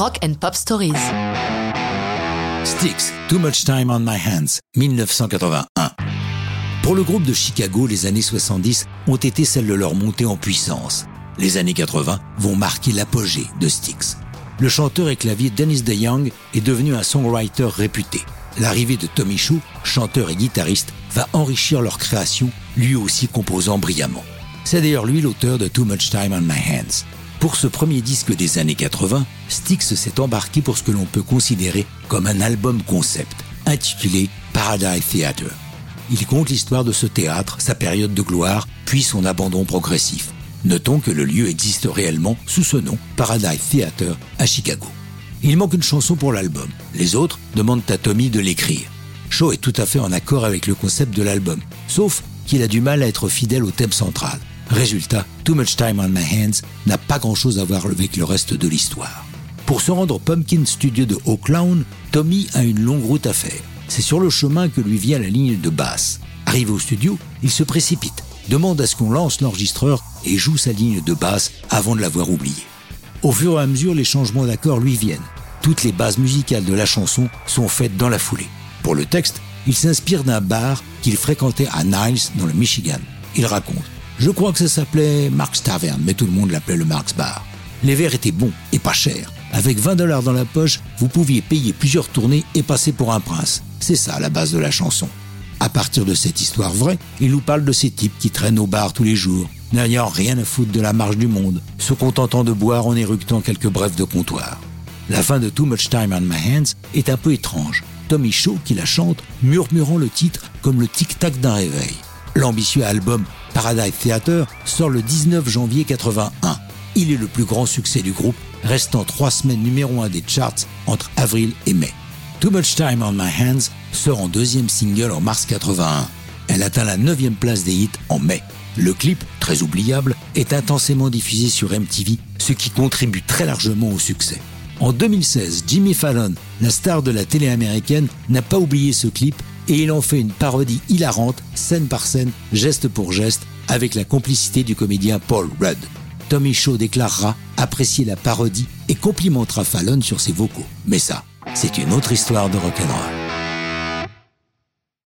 Rock and Pop Stories. Styx, Too Much Time on My Hands, 1981. Pour le groupe de Chicago, les années 70 ont été celles de leur montée en puissance. Les années 80 vont marquer l'apogée de Styx. Le chanteur et clavier Dennis DeYoung est devenu un songwriter réputé. L'arrivée de Tommy Shaw, chanteur et guitariste, va enrichir leur création, lui aussi composant brillamment. C'est d'ailleurs lui l'auteur de Too Much Time on My Hands. Pour ce premier disque des années 80, Styx s'est embarqué pour ce que l'on peut considérer comme un album concept, intitulé Paradise Theatre. Il compte l'histoire de ce théâtre, sa période de gloire, puis son abandon progressif. Notons que le lieu existe réellement sous ce nom, Paradise Theatre, à Chicago. Il manque une chanson pour l'album. Les autres demandent à Tommy de l'écrire. Shaw est tout à fait en accord avec le concept de l'album, sauf qu'il a du mal à être fidèle au thème central. Résultat, Too Much Time on My Hands n'a pas grand-chose à voir avec le reste de l'histoire. Pour se rendre au Pumpkin Studio de Oaklawn, Tommy a une longue route à faire. C'est sur le chemin que lui vient la ligne de basse. Arrivé au studio, il se précipite, demande à ce qu'on lance l'enregistreur et joue sa ligne de basse avant de l'avoir oubliée. Au fur et à mesure, les changements d'accords lui viennent. Toutes les bases musicales de la chanson sont faites dans la foulée. Pour le texte, il s'inspire d'un bar qu'il fréquentait à Niles dans le Michigan. Il raconte je crois que ça s'appelait Mark's Tavern, mais tout le monde l'appelait le Mark's Bar. Les verres étaient bons et pas chers. Avec 20 dollars dans la poche, vous pouviez payer plusieurs tournées et passer pour un prince. C'est ça la base de la chanson. À partir de cette histoire vraie, il nous parle de ces types qui traînent au bar tous les jours, n'ayant rien à foutre de la marche du monde, se contentant de boire en éructant quelques brefs de comptoir. La fin de Too Much Time on My Hands est un peu étrange. Tommy Shaw, qui la chante, murmurant le titre comme le tic-tac d'un réveil. L'ambitieux album Paradise Theater sort le 19 janvier 81. Il est le plus grand succès du groupe, restant trois semaines numéro un des charts entre avril et mai. Too Much Time on My Hands sort en deuxième single en mars 81. Elle atteint la neuvième place des hits en mai. Le clip, très oubliable, est intensément diffusé sur MTV, ce qui contribue très largement au succès. En 2016, Jimmy Fallon, la star de la télé américaine, n'a pas oublié ce clip et il en fait une parodie hilarante, scène par scène, geste pour geste, avec la complicité du comédien Paul Rudd. Tommy Shaw déclarera apprécier la parodie et complimentera Fallon sur ses vocaux. Mais ça, c'est une autre histoire de rock'n'roll.